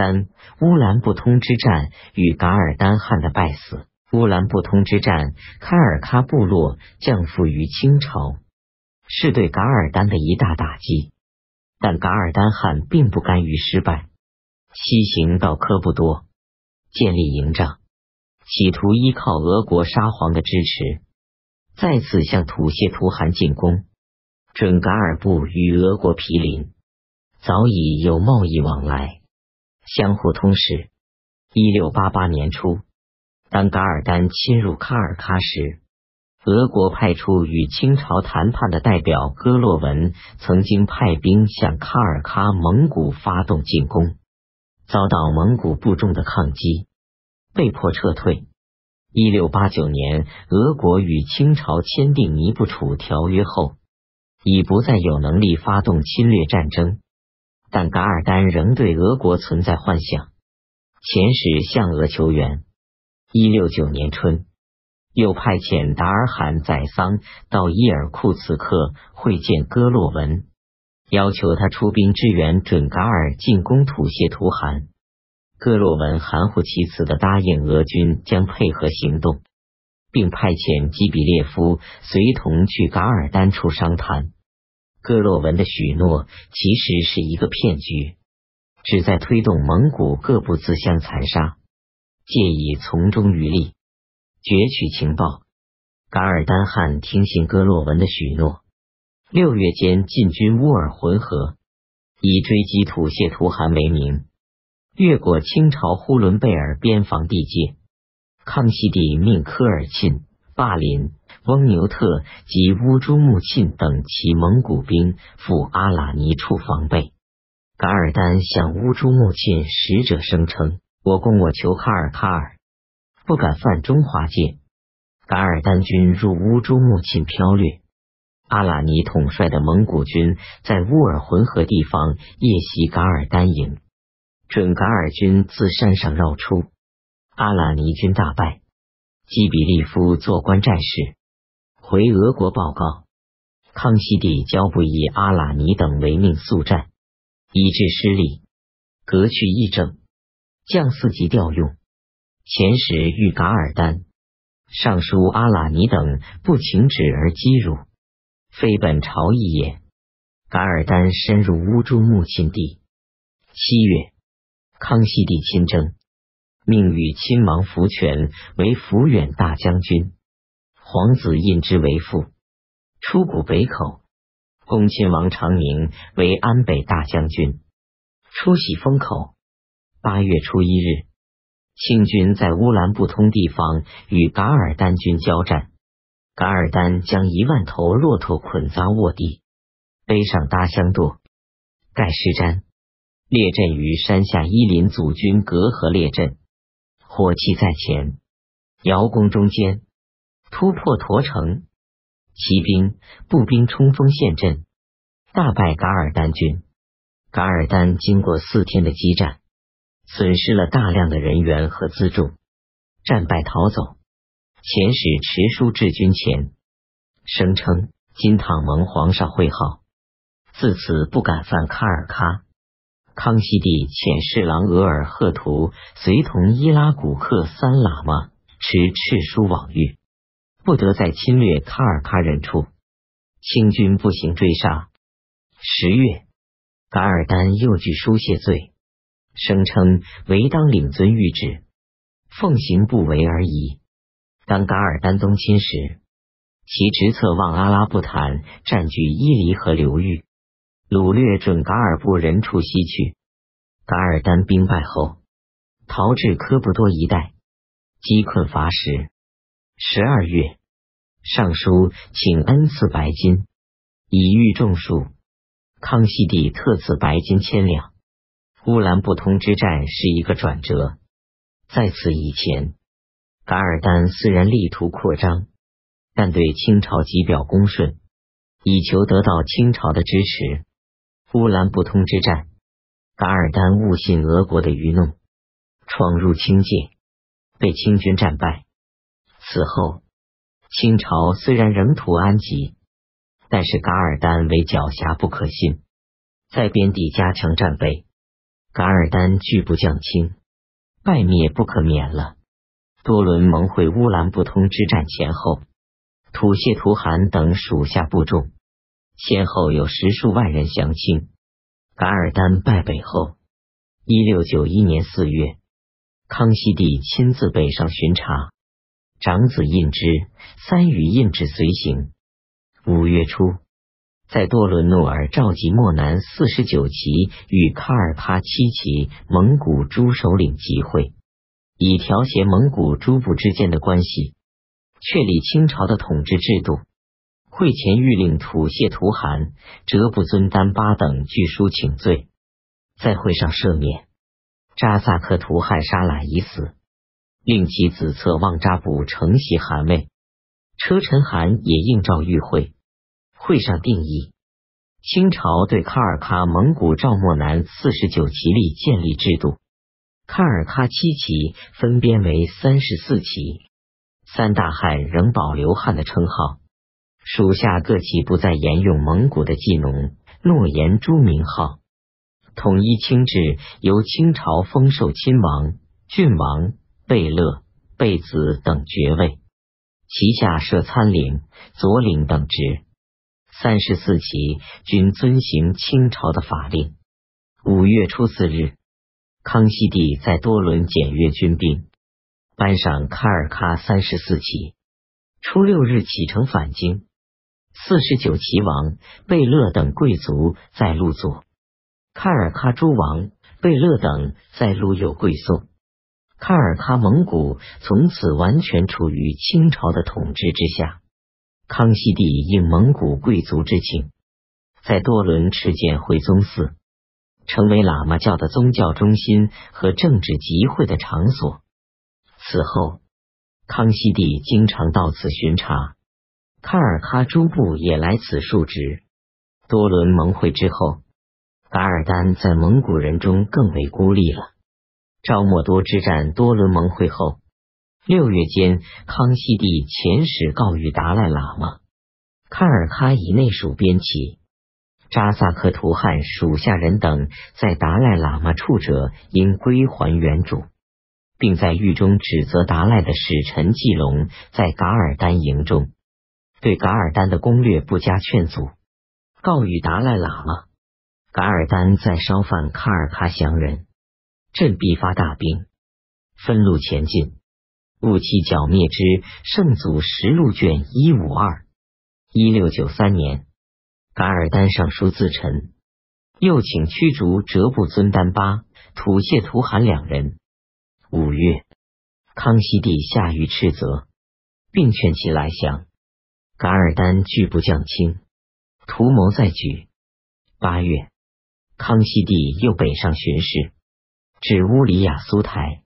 三乌兰布通之战与噶尔丹汗的败死。乌兰布通之战，开尔喀部落降服于清朝，是对噶尔丹的一大打击。但噶尔丹汗并不甘于失败，西行到科布多，建立营帐，企图依靠俄国沙皇的支持，再次向土谢图汗进攻。准噶尔部与俄国毗邻，早已有贸易往来，相互通使。一六八八年初。当噶尔丹侵入喀尔喀时，俄国派出与清朝谈判的代表戈洛文，曾经派兵向喀尔喀蒙古发动进攻，遭到蒙古部众的抗击，被迫撤退。一六八九年，俄国与清朝签订尼布楚条约后，已不再有能力发动侵略战争，但噶尔丹仍对俄国存在幻想，遣使向俄求援。一六九年春，又派遣达尔罕宰桑到伊尔库茨克会见哥洛文，要求他出兵支援准噶尔进攻土谢图汗。哥洛文含糊其辞的答应俄军将配合行动，并派遣基比列夫随同去噶尔丹处商谈。戈洛文的许诺其实是一个骗局，旨在推动蒙古各部自相残杀。借以从中渔利，攫取情报。噶尔丹汗听信戈洛文的许诺，六月间进军乌尔浑河，以追击土谢图汗为名，越过清朝呼伦贝尔边防地界。康熙帝命科尔沁、霸林、翁牛特及乌珠穆沁等其蒙古兵赴阿拉尼处防备。噶尔丹向乌珠穆沁使者声称。我攻我求卡尔喀尔，不敢犯中华界。噶尔丹军入乌珠穆沁飘掠，阿拉尼统帅的蒙古军在乌尔浑河地方夜袭噶尔丹营，准噶尔军自山上绕出，阿拉尼军大败。基比利夫做官战事，回俄国报告，康熙帝交不以阿拉尼等为命速战，以致失利，革去议政。将四级调用，遣使遇噶尔丹，尚书阿拉尼等不请旨而击辱，非本朝意也。噶尔丹深入乌珠穆沁地。七月，康熙帝亲征，命与亲王福全为抚远大将军，皇子胤之为父，出谷北口。恭亲王长宁为安北大将军，出喜封口。八月初一日，清军在乌兰布通地方与噶尔丹军交战，噶尔丹将一万头骆驼捆扎卧地，背上搭香垛，盖尸毡，列阵于山下伊林祖军隔河列阵，火器在前，摇弓中间，突破驼城，骑兵、步兵冲锋陷阵，大败噶尔丹军。噶尔丹经过四天的激战。损失了大量的人员和辎重，战败逃走。遣使持书至军前，声称金堂蒙皇上会号，自此不敢犯卡尔喀。康熙帝遣侍郎额尔赫图随同伊拉古克三喇嘛持敕书往谕，不得再侵略喀尔喀人处。清军不行追杀。十月，噶尔丹又据书谢罪。声称唯当领遵谕旨，奉行不为而已。当噶尔丹东侵时，其直策望阿拉布坦占据伊犁河流域，掳掠准噶尔部人处西去。噶尔丹兵败后，逃至科布多一带，饥困乏食。十二月，上书请恩赐白金，以御众数。康熙帝特赐白金千两。乌兰布通之战是一个转折。在此以前，噶尔丹虽然力图扩张，但对清朝极表恭顺，以求得到清朝的支持。乌兰布通之战，噶尔丹误信俄国的愚弄，闯入清界，被清军战败。此后，清朝虽然仍图安吉，但是噶尔丹为狡黠不可信，在边地加强战备。噶尔丹拒不降清，败灭不可免了。多伦盟会乌兰布通之战前后，吐谢图汗等属下部众先后有十数万人降清。噶尔丹败北后，一六九一年四月，康熙帝亲自北上巡查，长子胤之、三与胤之随行。五月初，在多伦诺尔召集漠南四十九旗与喀尔喀七旗蒙古诸首领集会，以调协蒙古诸部之间的关系，确立清朝的统治制度。会前谕令吐谢图汗、哲布尊丹巴等据书请罪，在会上赦免。扎萨克图汗沙喇已死，令其子策旺扎卜承袭汗位。车臣汗也应召与会。会上定义，清朝对喀尔喀蒙古赵漠南四十九旗里建立制度，喀尔喀七旗分编为三十四旗，三大汗仍保留汗的称号。属下各旗不再沿用蒙古的祭农、诺言朱名号，统一清制，由清朝封授亲王、郡王、贝勒、贝子等爵位，旗下设参领、左领等职。三十四旗均遵行清朝的法令。五月初四日，康熙帝在多伦检阅军兵，颁赏喀尔喀三十四旗。初六日启程返京。四十九齐王贝勒等贵族在路左，喀尔喀诸王贝勒等在路右跪送。喀尔喀蒙古从此完全处于清朝的统治之下。康熙帝应蒙古贵族之请，在多伦敕建回宗寺，成为喇嘛教的宗教中心和政治集会的场所。此后，康熙帝经常到此巡查。喀尔喀诸部也来此述职。多伦盟会之后，噶尔丹在蒙古人中更为孤立了。昭莫多之战多伦盟会后，六月间，康熙帝遣使告谕达赖喇嘛：喀尔喀以内属边旗，扎萨克图汗属下人等在达赖喇嘛处者，应归还原主，并在狱中指责达赖的使臣季龙在噶尔丹营中。对噶尔丹的攻略不加劝阻，告谕达赖喇嘛：噶尔丹在烧饭喀尔喀降人，朕必发大兵，分路前进，务期剿灭之。圣祖实录卷一五二一六九三年，噶尔丹上书自陈，又请驱逐哲布尊丹巴、吐谢图汗两人。五月，康熙帝下谕斥责，并劝其来降。噶尔丹拒不降清，图谋再举。八月，康熙帝又北上巡视，至乌里雅苏台，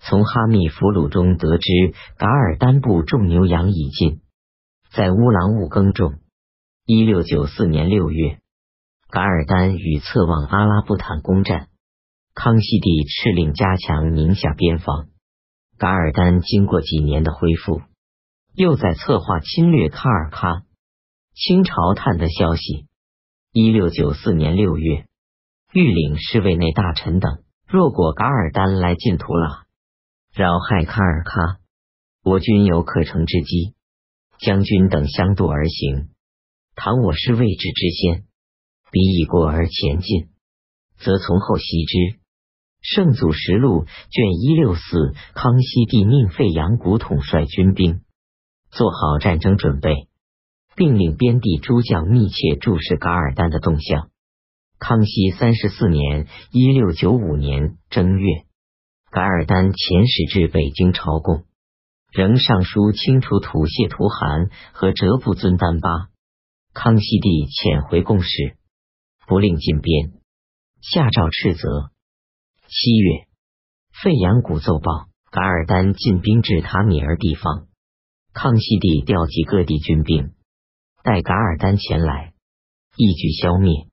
从哈密俘虏中得知噶尔丹部种牛羊已尽，在乌兰务耕种。一六九四年六月，噶尔丹与侧望阿拉布坦攻战，康熙帝敕令加强宁夏边防。噶尔丹经过几年的恢复。又在策划侵略卡尔喀。清朝探得消息，一六九四年六月，御领侍卫内大臣等，若果噶尔丹来进图拉，扰害卡尔喀，我军有可乘之机。将军等相度而行，倘我是位置之先，彼已过而前进，则从后袭之。《圣祖实录》卷一六四，康熙帝命费扬古统率军兵。做好战争准备，并令边地诸将密切注视噶尔丹的动向。康熙三十四年（一六九五年）正月，噶尔丹遣使至北京朝贡，仍上书清除吐谢图汗和哲布尊丹巴。康熙帝遣回贡使，不令进边，下诏斥责。七月，费扬古奏报，噶尔丹进兵至塔米尔地方。康熙帝调集各地军兵，待噶尔丹前来，一举消灭。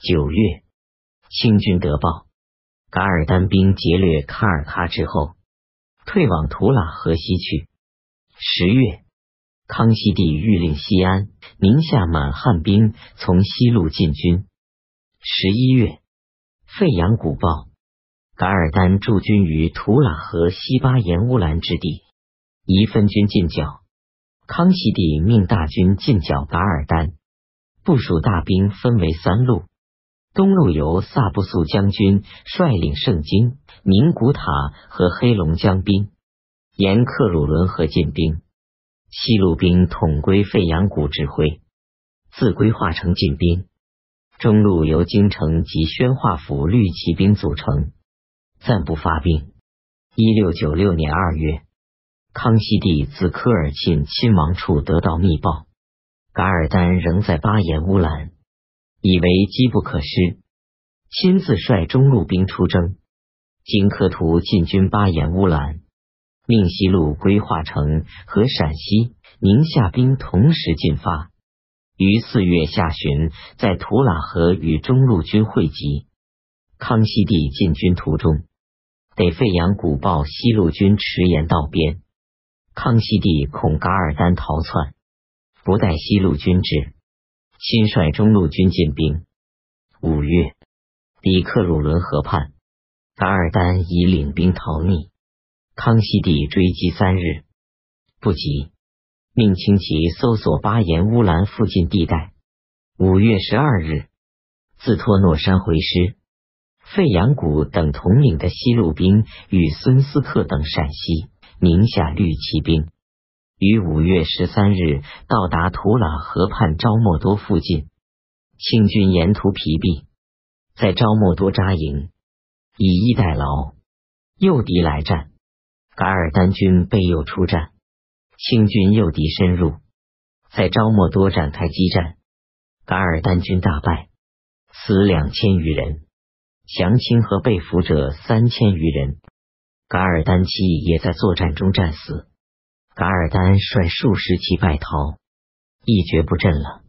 九月，清军得报，噶尔丹兵劫掠喀尔喀之后，退往图拉河西去。十月，康熙帝谕令西安、宁夏满汉兵从西路进军。十一月，费扬古报，噶尔丹驻军于图拉河西巴颜乌兰之地，宜分军进剿。康熙帝命大军进剿噶尔丹，部署大兵分为三路。东路由萨布素将军率领圣经、宁古塔和黑龙江兵沿克鲁伦河进兵，西路兵统归费扬古指挥，自归化城进兵。中路由京城及宣化府绿骑兵组成，暂不发兵。一六九六年二月，康熙帝自科尔沁亲王处得到密报，噶尔丹仍在巴彦乌兰，以为机不可失，亲自率中路兵出征。经科图进军巴彦乌兰，命西路规划城和陕西、宁夏兵同时进发。于四月下旬，在图拉河与中路军会集。康熙帝进军途中，得费扬古报西路军迟延到边。康熙帝恐噶尔丹逃窜，不待西路军至，亲率中路军进兵。五月，抵克鲁伦河畔，噶尔丹已领兵逃匿。康熙帝追击三日，不及。命轻骑搜索巴颜乌兰附近地带。五月十二日，自托诺山回师。费扬古等统领的西路兵与孙斯克等陕西、宁夏绿骑兵，于五月十三日到达图拉河畔昭莫多附近。清军沿途疲弊，在昭莫多扎营，以逸待劳，诱敌来战。噶尔丹军被诱出战。清军诱敌深入，在昭莫多展开激战，噶尔丹军大败，死两千余人，降清和被俘者三千余人。噶尔丹妻也在作战中战死。噶尔丹率数十骑败逃，一蹶不振了。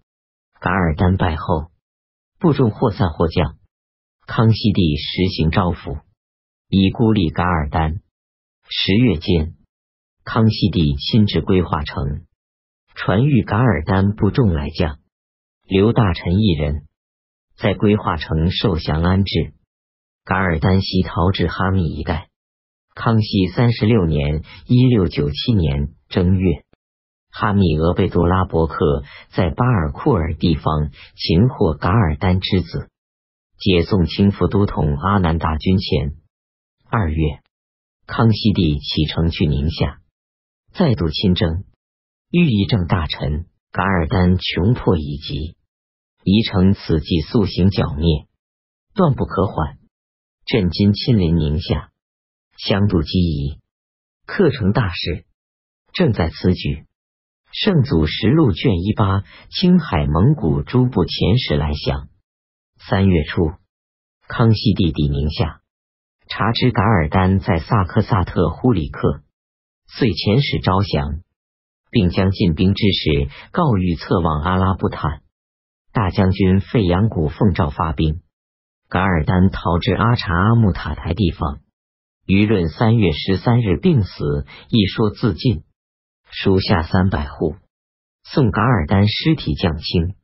噶尔丹败后，部众或散或降。康熙帝实行招抚，以孤立噶尔丹。十月间。康熙帝亲至归化城，传谕噶尔丹部众来将，刘大臣一人，在归化城受降安置。噶尔丹西逃至哈密一带。康熙三十六年（一六九七年）正月，哈密额贝多拉伯克在巴尔库尔地方擒获噶尔丹之子，解送清副都统阿南达军前。二月，康熙帝启程去宁夏。再度亲征，御医正大臣噶尔丹穷迫已极，宜城此计速行剿灭，断不可缓。朕今亲临宁夏，相度机宜，克成大事，正在此举。圣祖实录卷一八，青海蒙古诸部遣使来降。三月初，康熙帝抵宁夏，察知噶尔丹在萨克萨特呼里克。遂遣使招降，并将进兵之事告谕策妄阿拉布坦。大将军费扬古奉诏发兵，噶尔丹逃至阿查阿木塔台地方。舆论三月十三日病死，一说自尽。属下三百户，送噶尔丹尸体降清。